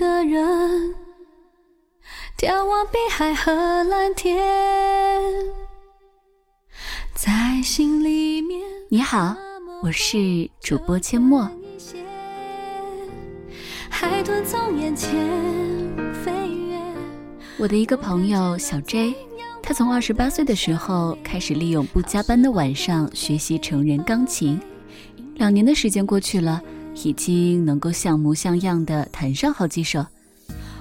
个人眺望碧海和蓝天，在心里面。你好，我是主播阡陌。海豚从眼前飞越。我的一个朋友小 J，他从二十八岁的时候开始利用不加班的晚上学习成人钢琴，两年的时间过去了，已经能够像模像样的弹上好几首。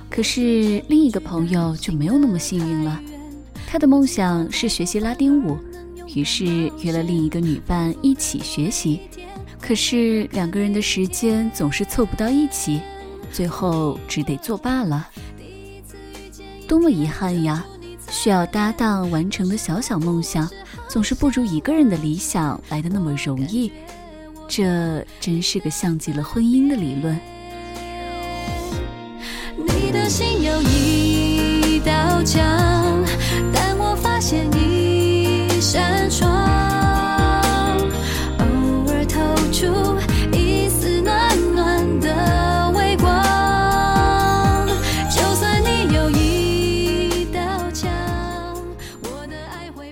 可是另一个朋友就没有那么幸运了，他的梦想是学习拉丁舞，于是约了另一个女伴一起学习，可是两个人的时间总是凑不到一起。最后只得作罢了，多么遗憾呀！需要搭档完成的小小梦想，总是不如一个人的理想来的那么容易。这真是个像极了婚姻的理论。你的心有一道墙，但我发现一扇窗。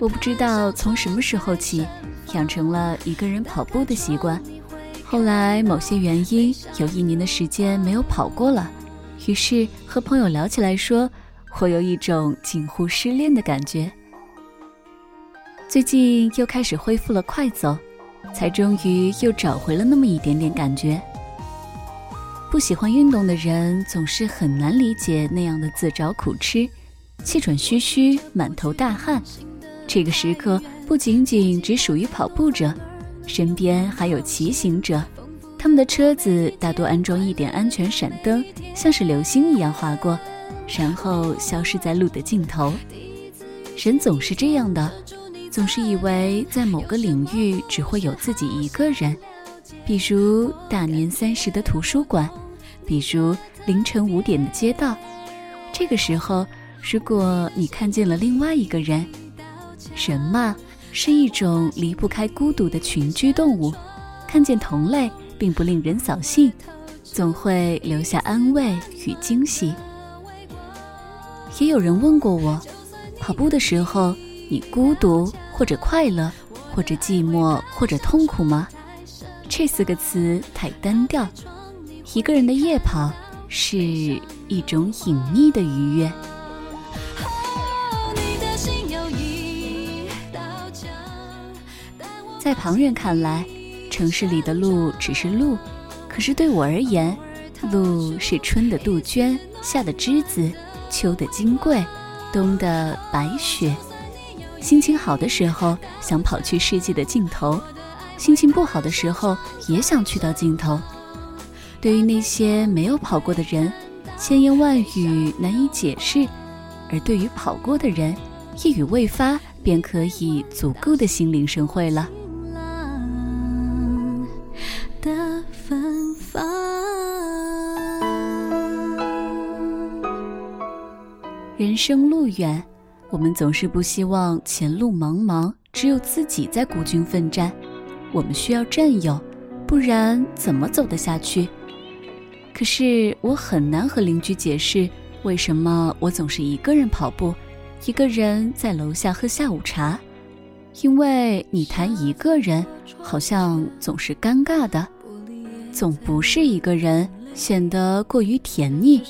我不知道从什么时候起，养成了一个人跑步的习惯。后来某些原因，有一年的时间没有跑过了。于是和朋友聊起来，说我有一种近乎失恋的感觉。最近又开始恢复了快走，才终于又找回了那么一点点感觉。不喜欢运动的人总是很难理解那样的自找苦吃，气喘吁吁，满头大汗。这个时刻不仅仅只属于跑步者，身边还有骑行者，他们的车子大多安装一点安全闪灯，像是流星一样划过，然后消失在路的尽头。人总是这样的，总是以为在某个领域只会有自己一个人，比如大年三十的图书馆，比如凌晨五点的街道。这个时候，如果你看见了另外一个人，人嘛，是一种离不开孤独的群居动物，看见同类并不令人扫兴，总会留下安慰与惊喜。也有人问过我，跑步的时候你孤独或者快乐，或者寂寞或者痛苦吗？这四个词太单调。一个人的夜跑是一种隐秘的愉悦。旁人看来，城市里的路只是路，可是对我而言，路是春的杜鹃，夏的栀子，秋的金桂，冬的白雪。心情好的时候，想跑去世界的尽头；心情不好的时候，也想去到尽头。对于那些没有跑过的人，千言万语难以解释；而对于跑过的人，一语未发便可以足够的心领神会了。生路远，我们总是不希望前路茫茫，只有自己在孤军奋战。我们需要战友，不然怎么走得下去？可是我很难和邻居解释，为什么我总是一个人跑步，一个人在楼下喝下午茶。因为你谈一个人，好像总是尴尬的，总不是一个人，显得过于甜腻，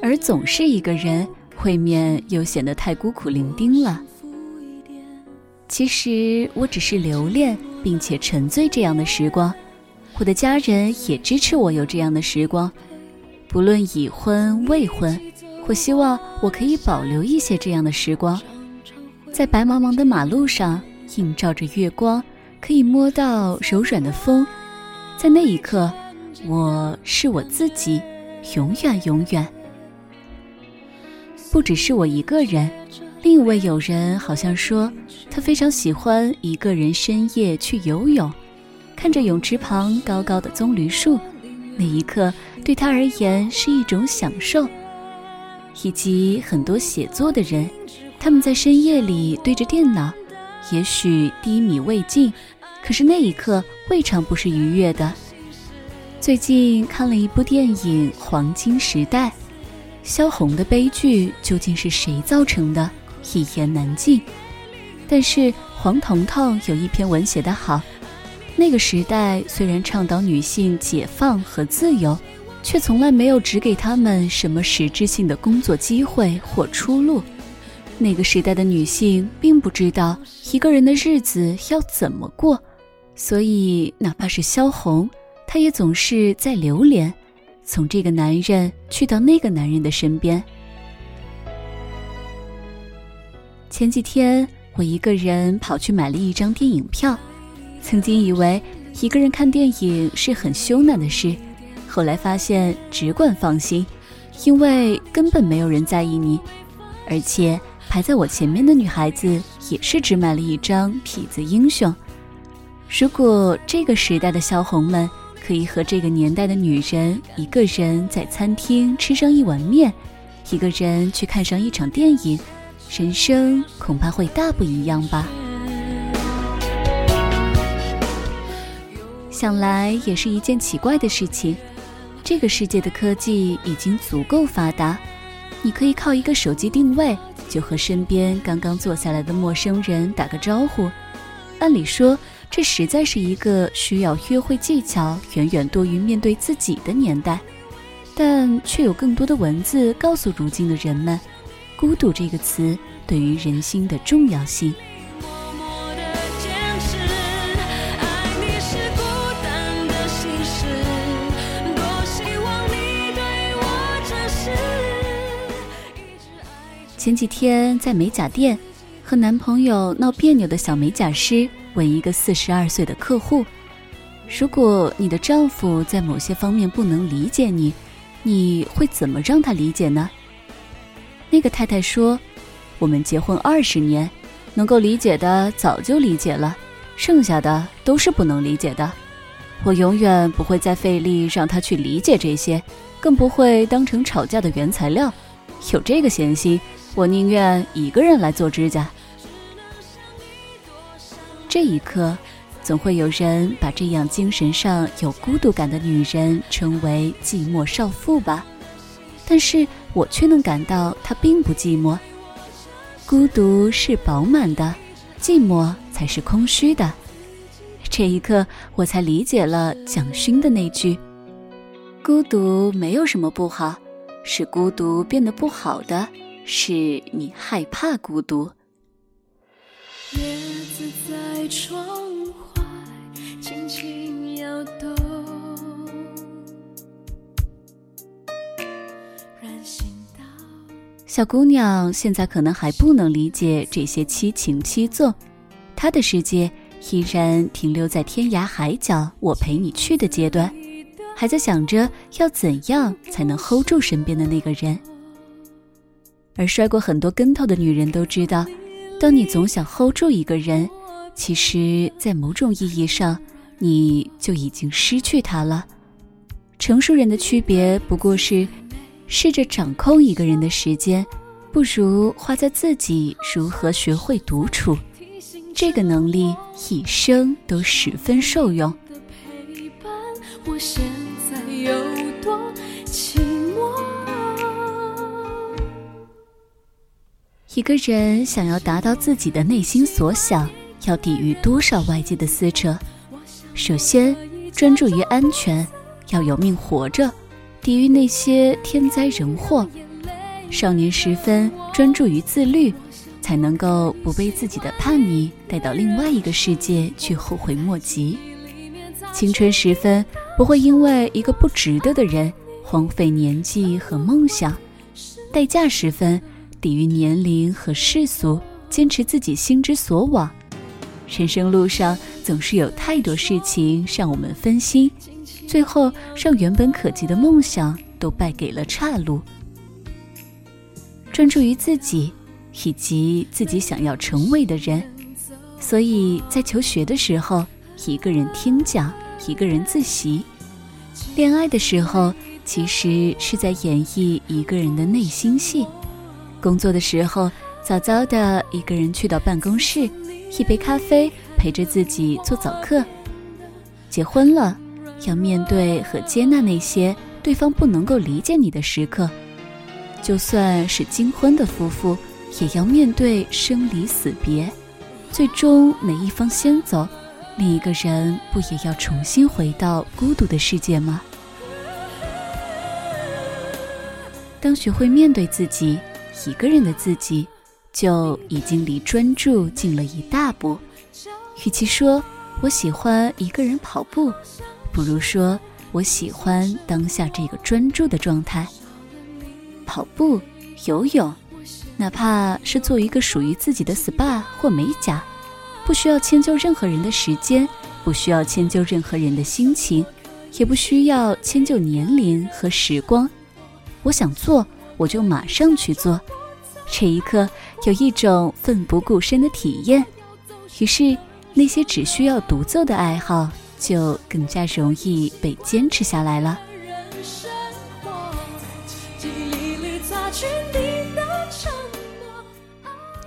而总是一个人。会面又显得太孤苦伶仃了。其实我只是留恋并且沉醉这样的时光，我的家人也支持我有这样的时光。不论已婚未婚，我希望我可以保留一些这样的时光，在白茫茫的马路上映照着月光，可以摸到柔软的风，在那一刻，我是我自己，永远永远。不只是我一个人，另一位友人好像说，他非常喜欢一个人深夜去游泳，看着泳池旁高高的棕榈树，那一刻对他而言是一种享受。以及很多写作的人，他们在深夜里对着电脑，也许低迷未尽，可是那一刻未尝不是愉悦的。最近看了一部电影《黄金时代》。萧红的悲剧究竟是谁造成的，一言难尽。但是黄彤彤有一篇文写得好，那个时代虽然倡导女性解放和自由，却从来没有只给她们什么实质性的工作机会或出路。那个时代的女性并不知道一个人的日子要怎么过，所以哪怕是萧红，她也总是在流连。从这个男人去到那个男人的身边。前几天我一个人跑去买了一张电影票，曾经以为一个人看电影是很羞赧的事，后来发现只管放心，因为根本没有人在意你，而且排在我前面的女孩子也是只买了一张痞子英雄。如果这个时代的小红们。可以和这个年代的女人一个人在餐厅吃上一碗面，一个人去看上一场电影，人生恐怕会大不一样吧。想来也是一件奇怪的事情，这个世界的科技已经足够发达，你可以靠一个手机定位就和身边刚刚坐下来的陌生人打个招呼。按理说。这实在是一个需要约会技巧远远多于面对自己的年代，但却有更多的文字告诉如今的人们，孤独这个词对于人心的重要性。前几天在美甲店，和男朋友闹别扭的小美甲师。问一个四十二岁的客户：“如果你的丈夫在某些方面不能理解你，你会怎么让他理解呢？”那个太太说：“我们结婚二十年，能够理解的早就理解了，剩下的都是不能理解的。我永远不会再费力让他去理解这些，更不会当成吵架的原材料。有这个闲心，我宁愿一个人来做指甲。”这一刻，总会有人把这样精神上有孤独感的女人称为寂寞少妇吧？但是我却能感到她并不寂寞。孤独是饱满的，寂寞才是空虚的。这一刻，我才理解了蒋勋的那句：“孤独没有什么不好，使孤独变得不好的是你害怕孤独。”叶子在窗外轻轻摇动，小姑娘现在可能还不能理解这些七情七纵，她的世界依然停留在天涯海角我陪你去的阶段，还在想着要怎样才能 hold 住身边的那个人。而摔过很多跟头的女人都知道，当你总想 hold 住一个人。其实，在某种意义上，你就已经失去他了。成熟人的区别不过是，试着掌控一个人的时间，不如花在自己如何学会独处。这个能力一生都十分受用。一个人想要达到自己的内心所想。要抵御多少外界的撕扯？首先，专注于安全，要有命活着，抵御那些天灾人祸。少年时分，专注于自律，才能够不被自己的叛逆带到另外一个世界去后悔莫及。青春时分，不会因为一个不值得的人荒废年纪和梦想。待嫁时分，抵御年龄和世俗，坚持自己心之所往。人生路上总是有太多事情让我们分心，最后让原本可及的梦想都败给了岔路。专注于自己以及自己想要成为的人，所以在求学的时候，一个人听讲，一个人自习；恋爱的时候，其实是在演绎一个人的内心戏；工作的时候，早早的一个人去到办公室。一杯咖啡陪着自己做早课，结婚了，要面对和接纳那些对方不能够理解你的时刻。就算是金婚的夫妇，也要面对生离死别，最终哪一方先走，另一个人不也要重新回到孤独的世界吗？当学会面对自己，一个人的自己，就已经离专注近了一大步。与其说我喜欢一个人跑步，不如说我喜欢当下这个专注的状态。跑步、游泳，哪怕是做一个属于自己的 SPA 或美甲，不需要迁就任何人的时间，不需要迁就任何人的心情，也不需要迁就年龄和时光。我想做，我就马上去做。这一刻有一种奋不顾身的体验，于是那些只需要独奏的爱好就更加容易被坚持下来了。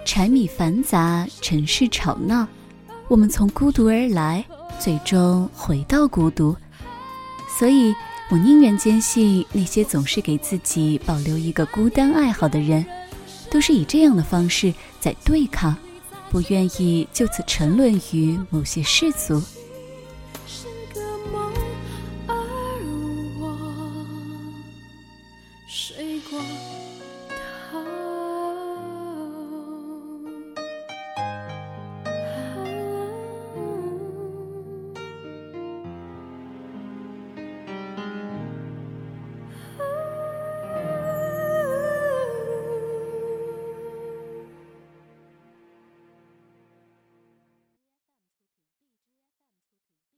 柴米繁杂，尘世吵闹，我们从孤独而来，最终回到孤独。所以我宁愿坚信，那些总是给自己保留一个孤单爱好的人，都是以这样的方式在对抗，不愿意就此沉沦于某些世俗。